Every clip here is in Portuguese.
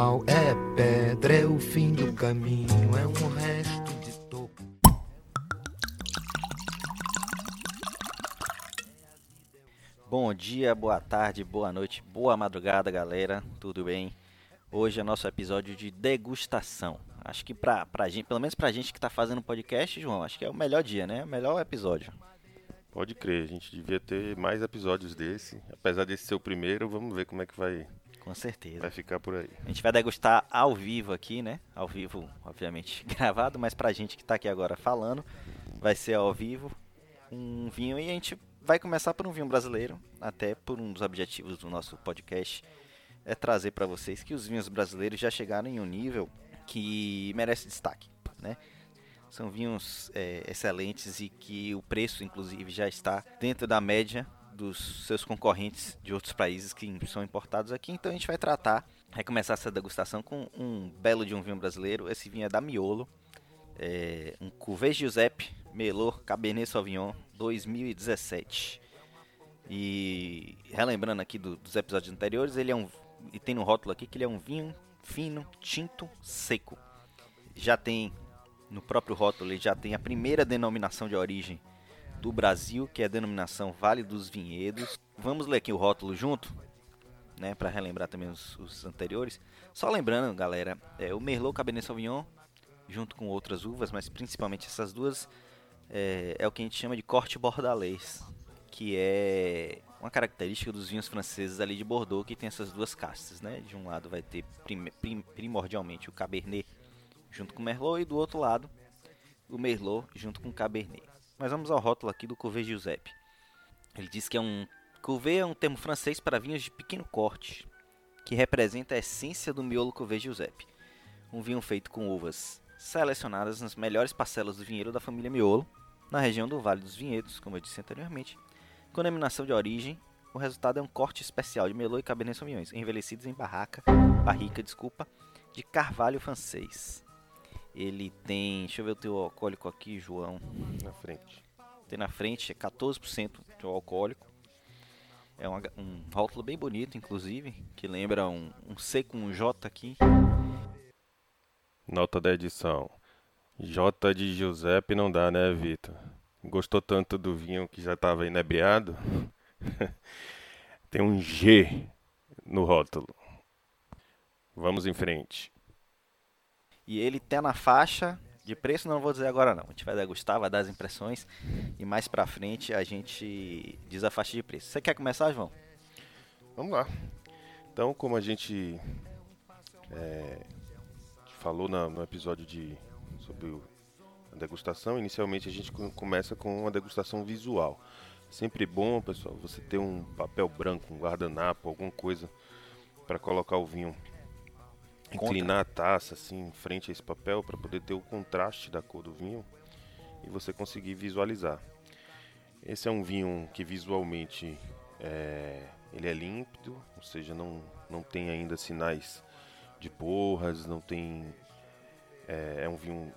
mal é pedra, é o fim do caminho, é um resto de topo. Bom dia, boa tarde, boa noite, boa madrugada, galera. Tudo bem? Hoje é nosso episódio de degustação. Acho que pra, pra gente, pelo menos pra gente que tá fazendo podcast, João, acho que é o melhor dia, né? O melhor episódio. Pode crer, a gente devia ter mais episódios desse. Apesar desse ser o primeiro, vamos ver como é que vai, Com certeza. vai ficar por aí. A gente vai degustar ao vivo aqui, né? Ao vivo, obviamente, gravado, mas pra gente que tá aqui agora falando, vai ser ao vivo um vinho e a gente vai começar por um vinho brasileiro, até por um dos objetivos do nosso podcast é trazer pra vocês que os vinhos brasileiros já chegaram em um nível que merece destaque, né? São vinhos é, excelentes e que o preço, inclusive, já está dentro da média dos seus concorrentes de outros países que são importados aqui. Então a gente vai tratar, vai começar essa degustação com um belo de um vinho brasileiro. Esse vinho é da Miolo, é um Cuvée Giuseppe Melor Cabernet Sauvignon 2017. E relembrando aqui do- dos episódios anteriores, ele é um e tem no rótulo aqui que ele é um vinho fino, tinto, seco. Já tem no próprio rótulo, ele já tem a primeira denominação de origem do Brasil, que é a denominação Vale dos Vinhedos. Vamos ler aqui o rótulo junto, né, para relembrar também os, os anteriores. Só lembrando, galera, é, o Merlot Cabernet Sauvignon, junto com outras uvas, mas principalmente essas duas, é, é o que a gente chama de corte bordalês, que é uma característica dos vinhos franceses ali de Bordeaux, que tem essas duas castas, né? De um lado vai ter prime- prim- primordialmente o Cabernet junto com o Merlot e do outro lado o Merlot junto com o Cabernet. Mas vamos ao rótulo aqui do Cuvée Giuseppe. Ele diz que é um Cuvée é um termo francês para vinhos de pequeno corte, que representa a essência do miolo Cuvée Giuseppe. Um vinho feito com uvas selecionadas nas melhores parcelas do vinhedo da família Miolo, na região do Vale dos Vinhedos, como eu disse anteriormente. Com denominação de origem, o resultado é um corte especial de Merlot e Cabernet Sauvignon, envelhecidos em barraca, barrica, desculpa, de carvalho francês. Ele tem, deixa eu ver o teu alcoólico aqui, João. Na frente. Tem na frente é 14% de alcoólico. É uma- um rótulo bem bonito, inclusive, que lembra um, um C com um J aqui. Nota da edição. J de Giuseppe não dá, né, Vitor? Gostou tanto do vinho que já estava inebriado? Tem um G no rótulo. Vamos em frente. E ele tá na faixa de preço, não vou dizer agora não. A gente vai degustar, vai dar as impressões e mais pra frente a gente diz a faixa de preço. Você quer começar, João? Vamos lá. Então, como a gente é, falou na- no episódio de sobre o- a degustação, inicialmente a gente co- começa com uma degustação visual. Sempre bom, pessoal, você ter um papel branco, um guardanapo, alguma coisa para colocar o vinho. Contra. Inclinar a taça assim em frente a esse papel para poder ter o contraste da cor do vinho e você conseguir visualizar. Esse é um vinho que visualmente é, ele é límpido, ou seja, não, não tem ainda sinais de porras, não tem. É, é um vinho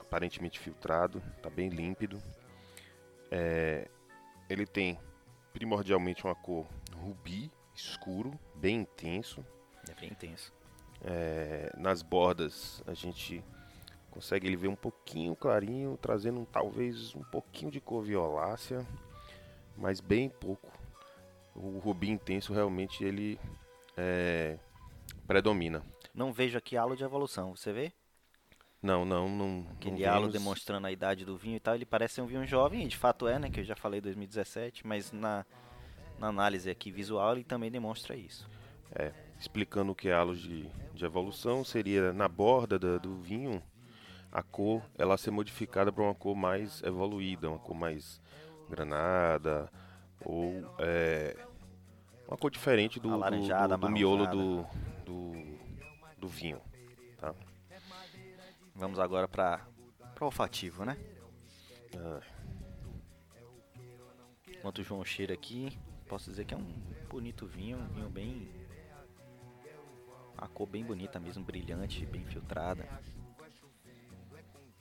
aparentemente filtrado, está bem límpido. É, ele tem primordialmente uma cor rubi, escuro, bem intenso. É bem intenso. É, nas bordas a gente consegue ele ver um pouquinho clarinho, trazendo um, talvez um pouquinho de cor violácea, mas bem pouco. O rubi intenso realmente ele é, predomina. Não vejo aqui halo de evolução, você vê? Não, não, não. Aquele não halo vemos- demonstrando a idade do vinho e tal, ele parece ser um vinho jovem, e de fato é, né? Que eu já falei 2017, mas na, na análise aqui visual ele também demonstra isso. É, explicando o que é halo de, de evolução, seria na borda da- do vinho a cor ela ser modificada para uma cor mais evoluída, uma cor mais granada ou é, uma cor diferente do, do, do, do miolo do, do, do vinho. Tá? Vamos agora para o olfativo, né? Ah, Enquanto o João cheira aqui, posso dizer que é um bonito vinho, um vinho bem. A cor bem bonita mesmo, brilhante, bem filtrada.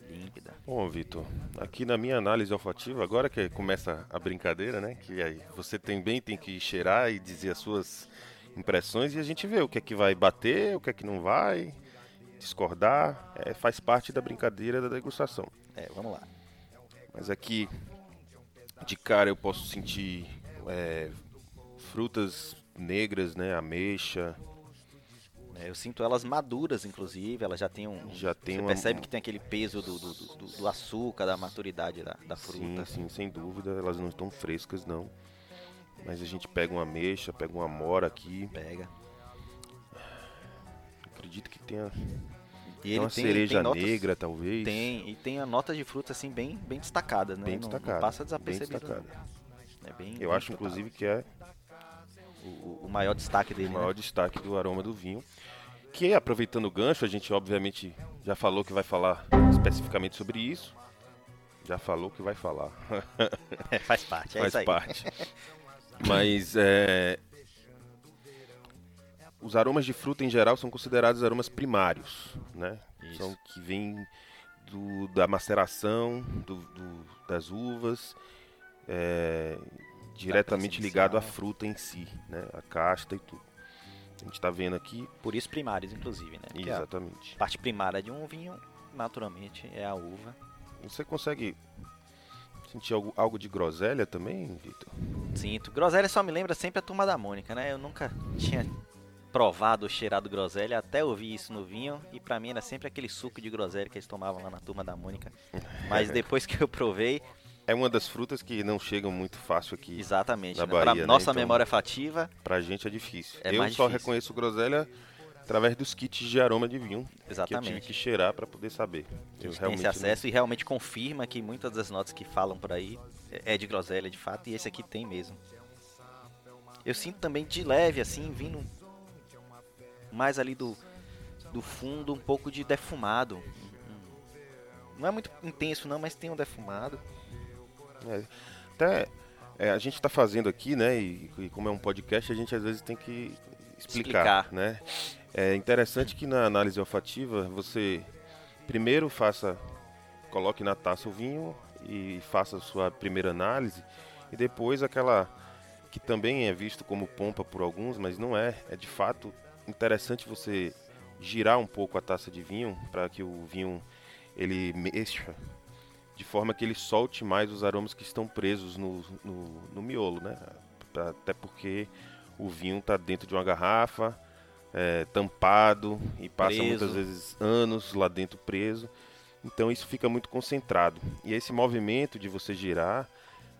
Límpida. Bom, Vitor, aqui na minha análise olfativa, agora que começa a brincadeira, né? Que aí você também tem que cheirar e dizer as suas impressões e a gente vê o que é que vai bater, o que é que não vai, discordar, é, faz parte da brincadeira da degustação. É, vamos lá. Mas aqui, de cara, eu posso sentir é, frutas negras, né? Ameixa. É, eu sinto elas maduras, inclusive. Elas já têm um. Já tem você uma- percebe que tem aquele peso do, do, do- do açúcar, da maturidade da, da fruta. Sim, sim, sem dúvida. Elas não estão frescas, não. Mas a gente pega uma ameixa, pega uma amora aqui. Pega. Acredito que tenha, E tem uma tem, cereja tem notas, negra, talvez. Tem, e tem a nota de fruta assim bem, bem destacadas, né? Bem Não- destacada. Não, passa bem desapercebido. destacada. não. É bem, Eu bem acho, inclusive, que é o, o- maior destaque dele. o né? maior destaque do aroma do vinho. Que, aproveitando o gancho, a gente obviamente já falou que vai falar especificamente sobre isso. Já falou que vai falar. Faz parte, é faz isso aí. parte. Mas é, os aromas de fruta em geral são considerados aromas primários, né? Isso. São que vêm do- da maceração do- do- das uvas, é, diretamente ligado à fruta em si, né? A casta e tudo. A gente está vendo aqui, Por isso primários, inclusive, né? Porque a exatamente. parte primária de um vinho, naturalmente, é a uva. Você consegue sentir algo, algo de groselha também, Vitor? Sinto. Groselha só me lembra sempre a turma da Mônica, né? Eu nunca tinha provado ou cheirado groselha até ouvir isso no vinho e pra mim era sempre aquele suco de groselha que eles tomavam lá na turma da Mônica. Mas depois que eu provei, É uma das frutas que não chegam muito fácil aqui. exatamente, Na né? pra Bahia, né? nossa Então- memória afativa, Pra gente é difícil. É eu só difícil. reconheço groselha através dos kits de aroma de vinho. Que eu tive exatamente. que cheirar pra poder saber. Eu tem esse acesso e realmente confirma que muitas das notas que falam por aí é de groselha de fato, e esse aqui tem mesmo. Eu sinto também de leve, assim, vindo mais ali do, do fundo, um pouco de defumado. Um- um- Não é muito intenso não, mas tem um defumado. É, até é, a gente está fazendo aqui, né? E, e como é um podcast, a gente às vezes tem que explicar, Explicar. né? É interessante que na análise olfativa você primeiro faça, coloque na taça o vinho e faça a sua primeira análise e depois aquela que também é visto como pompa por alguns, mas não é. É de fato interessante você girar um pouco a taça de vinho para que o vinho ele mexa de forma que ele solte mais os aromas que estão presos no, no, no miolo, né? Até porque o vinho está dentro de uma garrafa, é, tampado e passa Preso. muitas vezes anos lá dentro preso. Então isso fica muito concentrado. E esse movimento de você girar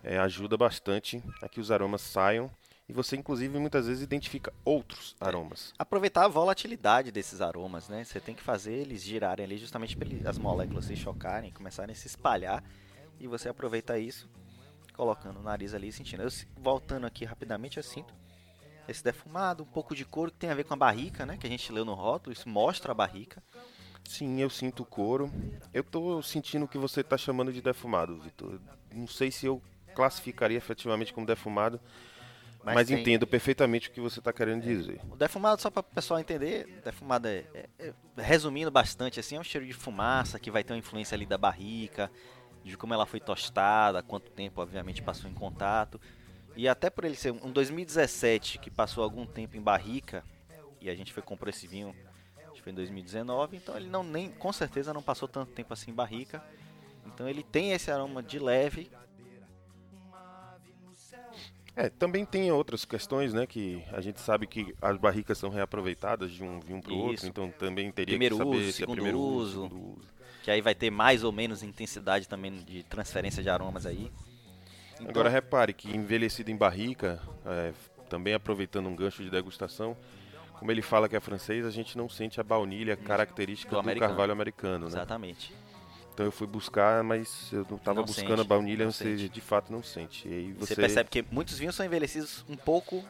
é, ajuda bastante a que os aromas saiam e você inclusive muitas vezes identifica outros aromas. Aproveitar a volatilidade desses aromas, né? Você tem que fazer eles girarem ali justamente para as moléculas se chocarem, começarem a se espalhar e você aproveita isso colocando o nariz ali e sentindo. Eu, voltando aqui rapidamente, eu sinto esse defumado, um pouco de couro que tem a ver com a barrica, né? Que a gente leu no rótulo, isso mostra a barrica. Sim, eu sinto o couro. Eu tô sentindo o que você tá chamando de defumado, Vitor. Não sei se eu classificaria efetivamente como defumado, mas, tem- entendo perfeitamente o que você tá querendo dizer. O defumado, só para o pessoal entender, defumado é, é- é- resumindo bastante assim, é um cheiro de fumaça que vai ter uma influência ali da barrica, de como ela foi tostada, quanto tempo obviamente passou em contato. E até por ele ser um 2017 que passou algum tempo em barrica, e a gente foi comprou esse vinho, acho que foi em 2019, então ele não nem com certeza não passou tanto tempo assim em barrica. Então ele tem esse aroma de leve, É, também tem outras questões, né, que a gente sabe que as barricas são reaproveitadas de um vinho para o outro, então também teria Primeiro que saber uso, se é primeiro uso, uso. segundo uso. que aí vai ter mais ou menos intensidade também de transferência de aromas aí. Então, Agora repare que envelhecido em barrica, é, também aproveitando um gancho de degustação, como ele fala que é francês, a gente não sente a baunilha característica do do, americano. carvalho americano, né? Exatamente. Então eu fui buscar, mas eu não estava buscando sente, a baunilha, não você sente. de fato não sente. E aí Você... você, percebe que muitos vinhos são envelhecidos um pouco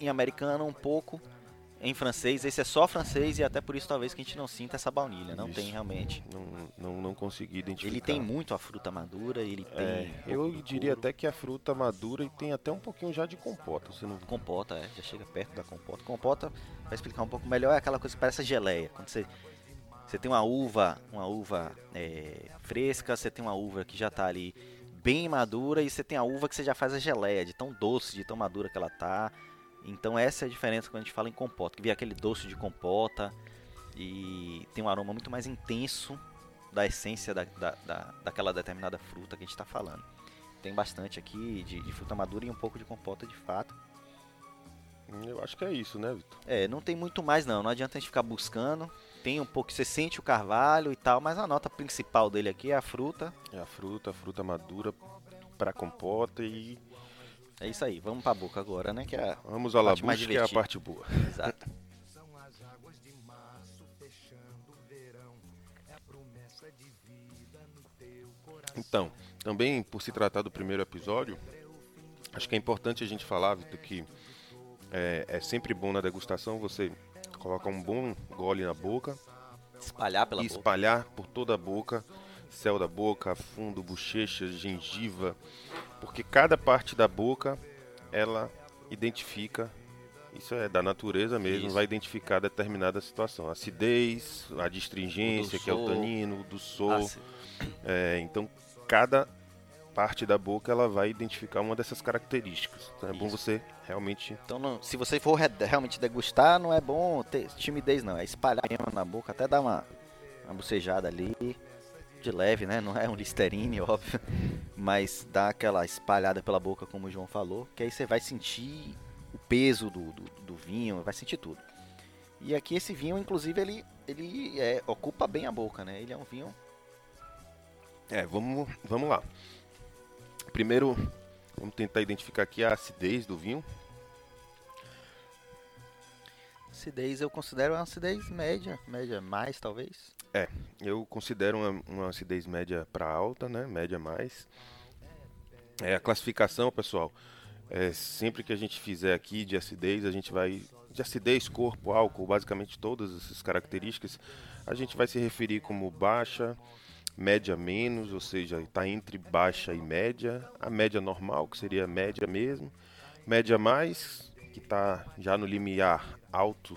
em americano, um pouco em francês. Esse é só francês e até por isso talvez que a gente não sinta essa baunilha. Não Isso. tem realmente. não, não, não consegui identificar. Ele tem muito a fruta madura, ele tem É, eu diria até que a fruta madura e tem até um pouquinho já de compota. Você não compota, é, já chega perto da compota. Compota, para explicar um pouco melhor, é aquela coisa que parece geleia. Quando você, você tem uma uva, uma uva é, fresca, você tem uma uva que já está ali bem madura e você tem a uva que você já faz a geleia, de tão doce, de tão madura que ela tá. Então essa é a diferença quando a gente fala em compota, que vem aquele doce de compota e tem um aroma muito mais intenso da essência da, da, da daquela determinada fruta que a gente está falando. Tem bastante aqui de, de, fruta madura e um pouco de compota de fato. Eu acho que é isso, né, Vitor? É, não tem muito mais não, não adianta a gente ficar buscando. Tem um pouco, você sente o carvalho e tal, mas a nota principal dele aqui é a fruta. É a fruta, a fruta madura para compota e é isso aí, vamos pra boca agora, né? Que é vamos à labuche, que é a parte boa. Exato. Então, também por se tratar do primeiro episódio, acho que é importante a gente falar, Vitor, que é, é, sempre bom na degustação você colocar um bom gole na boca, espalhar pela e boca. espalhar por toda a boca, céu da boca, fundo, bochecha, gengiva, porque cada parte da boca ela identifica isso é da natureza mesmo, isso. vai identificar determinada situação. Acidez, a distringência, que é o tanino, do sol. É, então, cada parte da boca ela vai identificar uma dessas características. Então, é Isso. bom você realmente. Então, não, se você for realmente degustar, não é bom ter timidez, não. É espalhar na boca, até dar uma, uma bocejada ali de leve, né? Não é um Listerine, óbvio, mas dá aquela espalhada pela boca, como o João falou, que aí você vai sentir o peso do, do, do vinho, vai sentir tudo. E aqui esse vinho, inclusive, ele, ele é, ocupa bem a boca, né? Ele é um vinho. É, vamos, vamos lá. Primeiro, vamos tentar identificar aqui a acidez do vinho. Acidez eu considero uma acidez média, média mais talvez. É, eu considero uma, uma acidez média para alta, né? Média mais. É a classificação, pessoal. É, sempre que a gente fizer aqui de acidez, a gente vai de acidez, corpo, álcool, basicamente todas essas características, a gente vai se referir como baixa, média menos, ou seja, está entre baixa e média, a média normal, que seria média mesmo, média mais, que está já no limiar alto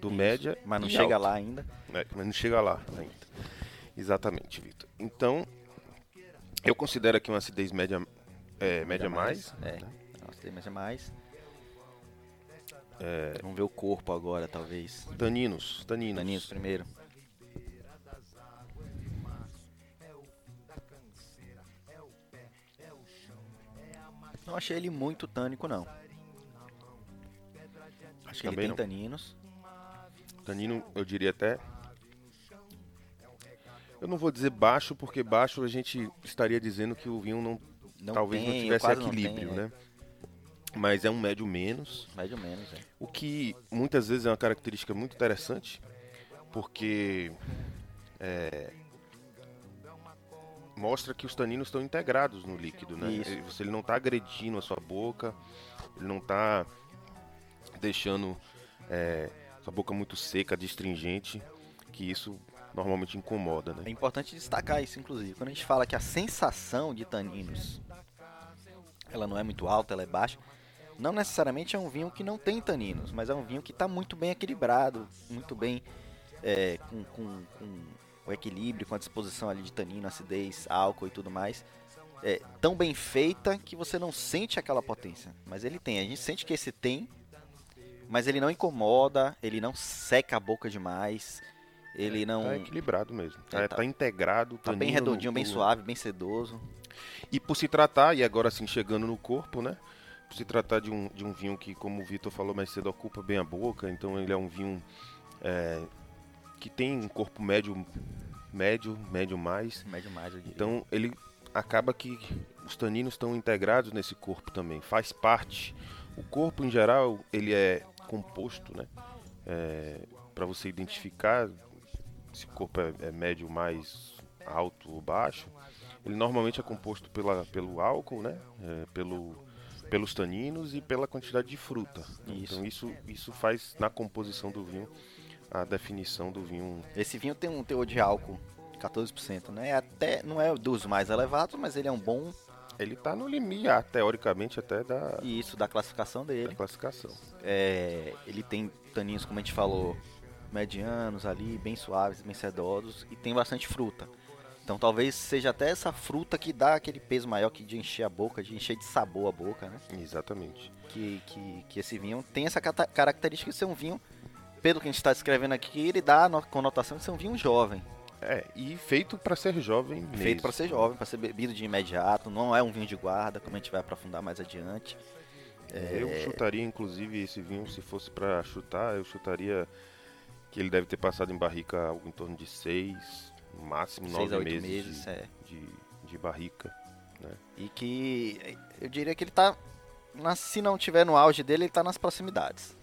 do Isso, média. Mas não chega alto. lá ainda. É, mas não chega lá ainda. Exatamente, Vitor. Então, eu considero aqui uma acidez média, é, média, média mais. mais é, né? uma acidez média mais. É... Vamos ver o corpo agora, talvez. Taninos, taninos. Taninos primeiro. Não achei ele muito tânico, não. Acho que ele tem não. taninos. Tanino, eu diria até eu não vou dizer baixo, porque baixo a gente estaria dizendo que o vinho não, não talvez tem, não tivesse equilíbrio, não tem, né? É. Mas é um médio menos. Médio menos, é. O que muitas vezes é uma característica muito interessante, porque é, mostra que os taninos estão integrados no líquido, né? Isso. Ele, você, ele não está agredindo a sua boca, ele não está deixando é, sua boca muito seca, distringente, que isso normalmente incomoda, né? É importante destacar isso, inclusive. Quando a gente fala que a sensação de taninos ela não é muito alta, ela é baixa, não necessariamente é um vinho que não tem taninos, mas é um vinho que está muito bem equilibrado, muito bem é, com, com, com, o equilíbrio, com a disposição ali de tanino, acidez, álcool e tudo mais. É, tão bem feita que você não sente aquela potência, mas ele tem. A gente sente que esse tem, mas ele não incomoda, ele não seca a boca demais, ele não. Tá equilibrado mesmo. Tá, é, tá, tá integrado. Tá bem redondinho, no... bem suave, bem sedoso. E por se tratar, e agora assim chegando no corpo, né? Por se tratar de um, de um vinho que, como o Vitor falou mais cedo, ocupa bem a boca, então ele é um vinho é, que tem um corpo médio, médio, médio mais. Médio mais. Então ele acaba que os taninos estão integrados nesse corpo também, faz parte. O corpo em geral ele é composto, né? É, para você identificar se o corpo é, é, médio, mais alto ou baixo, ele normalmente é composto pela, pelo álcool, né? É, pelo, pelos taninos e pela quantidade de fruta. Isso. Então isso, isso faz na composição do vinho a definição do vinho. Esse vinho tem um teor de álcool 14%, né? Até não é dos mais elevados, mas ele é um bom ele está no limiar, teoricamente, até da. Isso, da classificação dele. Da classificação. É, ele tem taninos, como a gente falou, medianos ali, bem suaves, bem sedosos e tem bastante fruta. Então talvez seja até essa fruta que dá aquele peso maior que de encher a boca, de encher de sabor a boca, né? Exatamente. Que, que, que esse vinho tem essa característica de ser um vinho, pelo que a gente está descrevendo aqui, ele dá a no- conotação de ser um vinho jovem. É, e feito para ser jovem mesmo. Feito para ser jovem, para ser bebido de imediato, não é um vinho de guarda, como a gente vai aprofundar mais adiante. É, Eu chutaria, inclusive, esse vinho, se fosse para chutar, eu chutaria que ele deve ter passado em barrica algo em torno de seis, no máximo seis nove meses, meses, de, é. de, de barrica. E que eu diria que ele tá. na- se não tiver no auge dele, ele tá nas proximidades.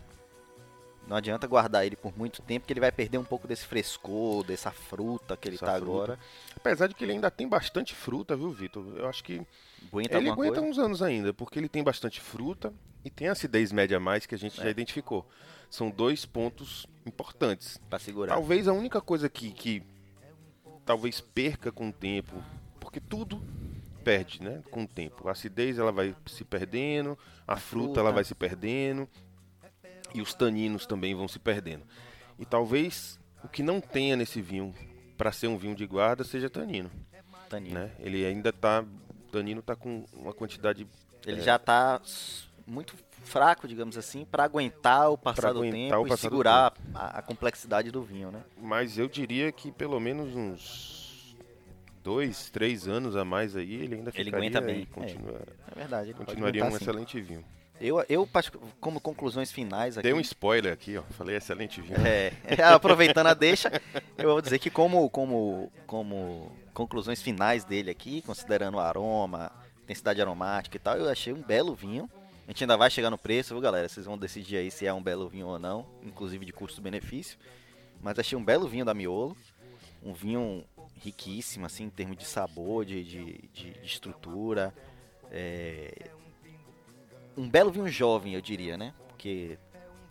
Não adianta guardar ele por muito tempo, que ele vai perder um pouco desse frescor, dessa fruta que ele Essa tá fruta. agora. Apesar de que ele ainda tem bastante fruta, viu, Vitor? Eu acho que Aguenta ele aguenta coisa? uns anos ainda, porque ele tem bastante fruta e tem a acidez média a mais que a gente É. já identificou. São dois pontos importantes. Pra segurar. Talvez a única coisa que, que talvez perca com o tempo, porque tudo perde, né, com o tempo. A acidez ela vai se perdendo, a, fruta, fruta. ela vai se perdendo e os taninos também vão se perdendo. E talvez o que não tenha nesse vinho para ser um vinho de guarda seja tanino, Tanino. né? Ele ainda tá, o tanino tá com uma quantidade Ele É. já tá s- muito fraco, digamos assim, pra aguentar o passar Pra do aguentar tempo e passar do segurar a, a complexidade do vinho, né? Mas eu diria que pelo menos uns dois, três anos a mais aí, ele ainda Ele ficaria aguenta e bem, continua- É verdade. Ele continuaria um aguentar, sim. excelente vinho. Eu, eu, como conclusões finais aqui. Dei um spoiler aqui, ó. Falei excelente vinho. É, aproveitando a deixa, eu vou dizer que como, como, como conclusões finais dele aqui, considerando o aroma, intensidade aromática e tal, eu achei um belo vinho. A gente ainda vai chegar no preço, viu galera? Vocês vão decidir aí se é um belo vinho ou não, inclusive de custo-benefício. Mas achei um belo vinho da Miolo, um vinho riquíssimo, assim, em termos de sabor, de, de, de- de estrutura. É, Um belo vinho jovem, eu diria, né? Porque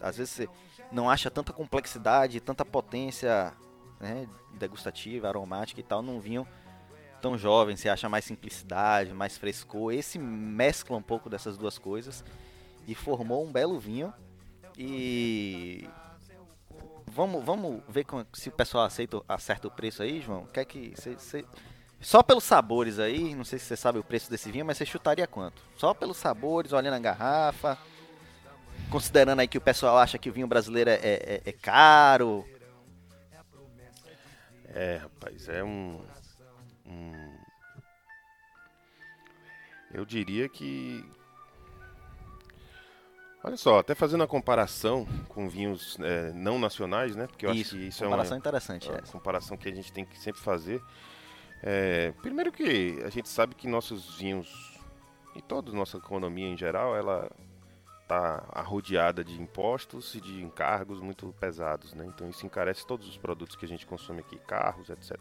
às vezes você não acha tanta complexidade, tanta potência né, degustativa, aromática e tal num vinho tão jovem. Você acha mais simplicidade, mais frescor. Esse mescla um pouco dessas duas coisas e formou um belo vinho. E vamos, vamos ver se o pessoal aceita, acerta o preço aí, João. Quer que você- só pelos sabores aí, não sei se você sabe o preço desse vinho, mas você chutaria quanto? Só pelos sabores, olhando a garrafa, considerando aí que o pessoal acha que o vinho brasileiro é, é- é caro. É, rapaz, é um, um- Eu diria que. Olha só, até fazendo a comparação com vinhos é, não nacionais, né? Porque eu isso, acho que isso é uma, comparação interessante É uma essa. comparação que a gente tem que sempre fazer. É, primeiro que a gente sabe que nossos vinhos e toda nossa economia em geral, ela está arrodeada de impostos e de encargos muito pesados, né? Então isso encarece todos os produtos que a gente consome aqui, carros, etc.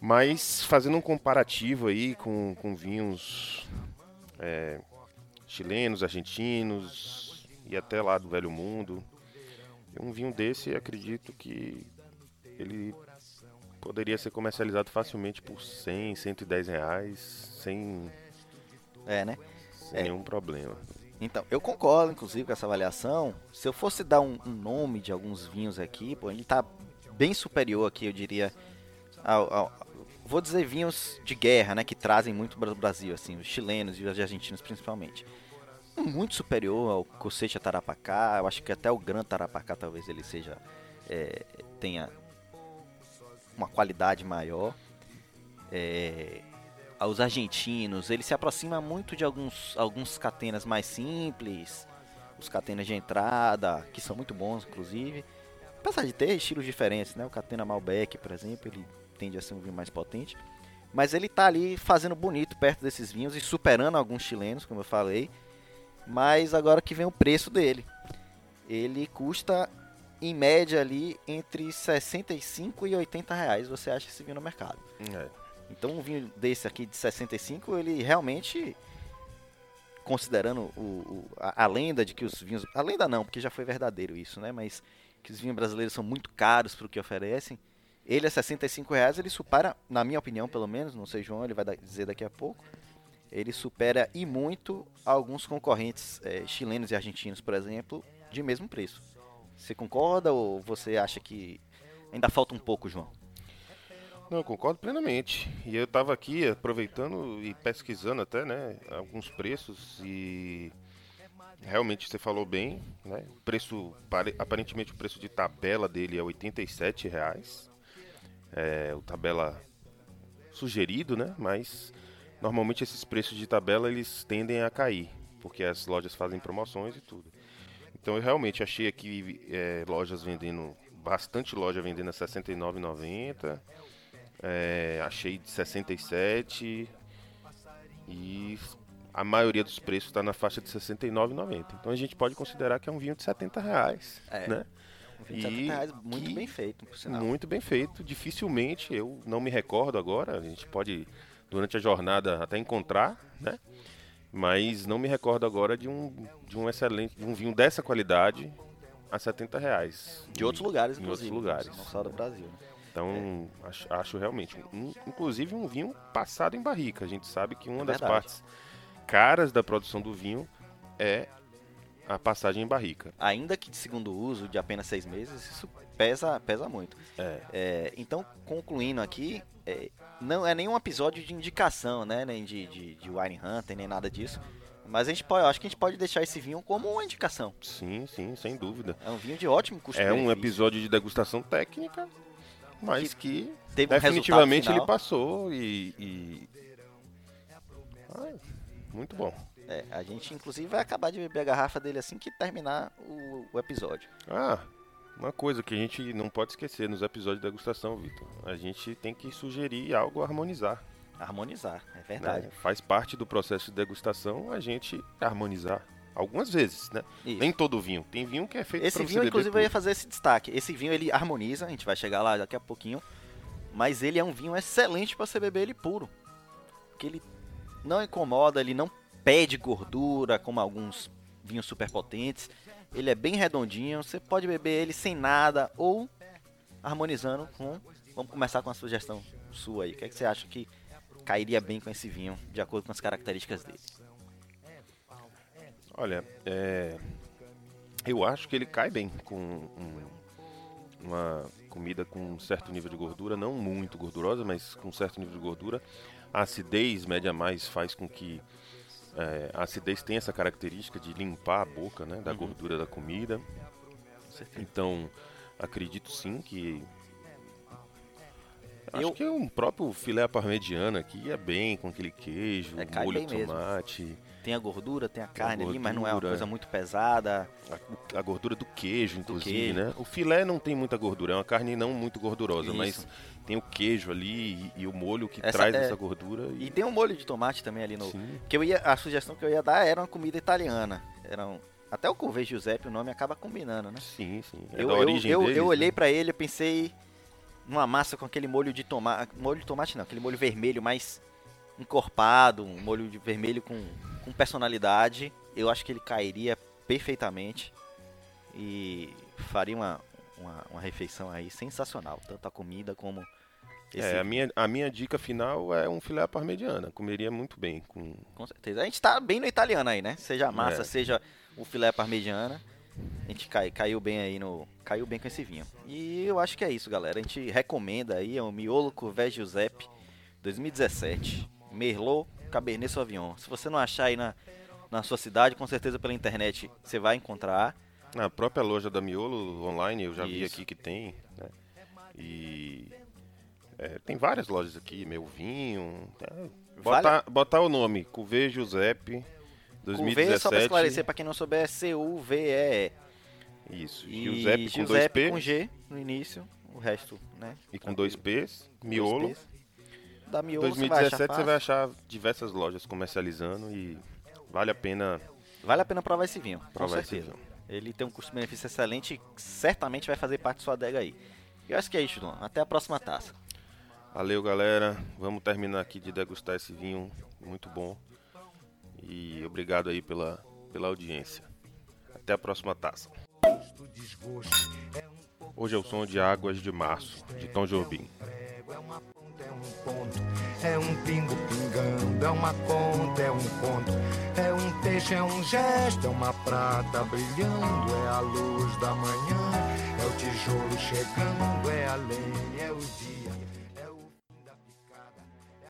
Mas fazendo um comparativo aí com, com vinhos é, chilenos, argentinos e até lá do Velho Mundo, um vinho desse acredito que ele poderia ser comercializado facilmente por 100, 110 reais, sem, É, né? sem É. nenhum problema. Então, eu concordo, inclusive, com essa avaliação. Se eu fosse dar um, um nome de alguns vinhos aqui, pô, ele tá bem superior aqui, eu diria, ao, ao- vou dizer vinhos de guerra, né, que trazem muito para o Brasil, assim, os chilenos e os argentinos principalmente. Muito superior ao Cosecha Tarapacá, eu acho que até o Gran Tarapacá talvez ele seja, é, tenha uma qualidade maior. É, aos argentinos, ele se aproxima muito de alguns, alguns catenas mais simples, os catenas de entrada, que são muito bons, inclusive. Apesar de ter estilos diferentes, né? O catena Malbec, por exemplo, ele tende a ser um vinho mais potente. Mas ele tá ali fazendo bonito perto desses vinhos e superando alguns chilenos, como eu falei. Mas agora que vem o preço dele. Ele custa, em média, ali entre 65 e 80 reais. Você acha esse vinho no mercado. É. Então um vinho desse aqui de 65, ele realmente, considerando o, o- a, a lenda de que os vinhos... A lenda não, porque já foi verdadeiro isso, né? Mas que os vinhos brasileiros são muito caros para o que oferecem. Ele a 65 reais, ele supera, na minha opinião pelo menos, não sei João, ele vai dizer daqui a pouco, ele supera e muito alguns concorrentes eh, chilenos e argentinos, por exemplo, de mesmo preço. Você concorda ou você acha que ainda falta um pouco, João? Não, concordo plenamente. E eu estava aqui aproveitando e pesquisando até, né, alguns preços e realmente você falou bem, né? Preço, aparentemente o preço de tabela dele é 87 reais. É, o tabela sugerido, né? Mas normalmente esses preços de tabela eles tendem a cair, porque as lojas fazem promoções e tudo. Então eu realmente achei aqui é, lojas vendendo, bastante loja vendendo a R$ 69,90 é, achei de 67 e a maioria dos preços está na faixa de 69,90. Então a gente pode considerar que é um vinho de 70 reais, é, né? Um vinho de 70 reais muito bem feito, por sinal. Muito bem feito. Dificilmente, eu não me recordo agora, a gente pode durante a jornada até encontrar, né? Mas não me recordo agora de um, de um excelente, de um vinho dessa qualidade a 70 reais. De outros lugares, em outros lugares. Não só do Brasil. Né? Então, é. acho, acho, realmente, um, inclusive um vinho passado em barrica. A gente sabe que uma é das verdade. partes caras da produção do vinho é a passagem em barrica. Ainda que de segundo uso, de apenas seis meses, isso pesa, pesa muito. É. É, então, concluindo aqui, é, não é nenhum episódio de indicação, né? Nem de, de, de Wine Hunter, nem nada disso. Mas a gente pode, acho que a gente pode deixar esse vinho como uma indicação. Sim, sim, sem dúvida. É um vinho de ótimo custo É um episódio de degustação técnica mas que, que definitivamente um ele passou e. e... Ah, muito bom. É, a gente inclusive vai acabar de beber a garrafa dele assim que terminar o, o episódio. Ah, uma coisa que a gente não pode esquecer nos episódios de degustação, Vitor. A gente tem que sugerir algo a harmonizar. Harmonizar, é verdade. Né? Faz parte do processo de degustação a gente harmonizar. Algumas vezes, né? Isso. Nem todo vinho. Tem vinho que é feito Esse vinho, inclusive, eu ia fazer esse destaque. Esse vinho, ele harmoniza, a gente vai chegar lá daqui a pouquinho. Mas ele é um vinho excelente para você beber ele puro. Porque ele não incomoda, ele não pede gordura, como alguns vinhos super potentes. Ele é bem redondinho, você pode beber ele sem nada ou harmonizando com... Vamos começar com a sugestão sua aí. O que, é que você acha que cairia bem com esse vinho, de acordo com as características dele? Olha, é, eu acho que ele cai bem com um, uma comida com um certo nível de gordura, não muito gordurosa, mas com um certo nível de gordura. A acidez média mais faz com que é, a acidez tenha essa característica de limpar a boca né, da uhum. gordura da comida. Então, acredito sim que Acho eu... que um próprio filé parmegiana aqui é bem com aquele queijo, é, molho de tomate. Mesmo. Tem a gordura, tem a carne a ali, mas não é uma coisa muito pesada. A, a gordura do queijo, inclusive, do queijo. né? O filé não tem muita gordura, é uma carne não muito gordurosa, Isso. mas tem o queijo ali e, e o molho que essa, traz é... essa gordura. E... e... tem um molho de tomate também ali no. Sim. Que eu ia, a sugestão que eu ia dar era uma comida italiana. Era um... Até o Couvé Giuseppe, o nome acaba combinando, né? Sim, sim. É eu, eu, eu, deles, eu olhei né? para ele e pensei numa massa com aquele molho de tomate. Molho de tomate não, aquele molho vermelho mais encorpado, um molho de vermelho com com personalidade, eu acho que ele cairia perfeitamente e faria uma, uma, uma refeição aí sensacional, tanto a comida como esse... É, a minha, a minha dica final é um filé parmegiana. Comeria muito bem. Com... com certeza. A gente tá bem no italiano aí, né? Seja a massa, é. seja o filé parmegiana. A gente cai, caiu bem aí no. Caiu bem com esse vinho. E eu acho que é isso, galera. A gente recomenda aí é o Miolo Couvé Giuseppe 2017. Merlot Cabernet Sauvignon. Se você não achar aí na, na sua cidade, com certeza pela internet você vai encontrar. Na própria loja da Miolo online, eu já Isso. vi aqui que tem, né? E é, tem várias lojas aqui, meu vinho. É, botar, vale... botar o nome, Cuvê Giuseppe 2017. Cuvê, só pra esclarecer, pra quem não souber, é C-U-V-E-E. Isso, e Giuseppe com dois P. com G no início, o resto, né? E com dois P's, Miolo. Dois P's da Miolo 2017 você vai, você vai achar diversas lojas comercializando e vale a pena. Vale a pena provar esse vinho, provar com certeza. Vinho. Ele tem um custo-benefício excelente e certamente vai fazer parte da sua adega aí. E eu acho que é isso, João. Até a próxima taça. Valeu, galera. Vamos terminar aqui de degustar esse vinho muito bom. E obrigado aí pela, pela audiência. Até a próxima taça. Hoje é o som de Águas de Março, de Tom Jobim um ponto, é um pingo pingando, é uma conta, é um conto, é um peixe, é um gesto, é uma prata brilhando, é a luz da manhã, é o tijolo chegando, é a lenha, é o dia.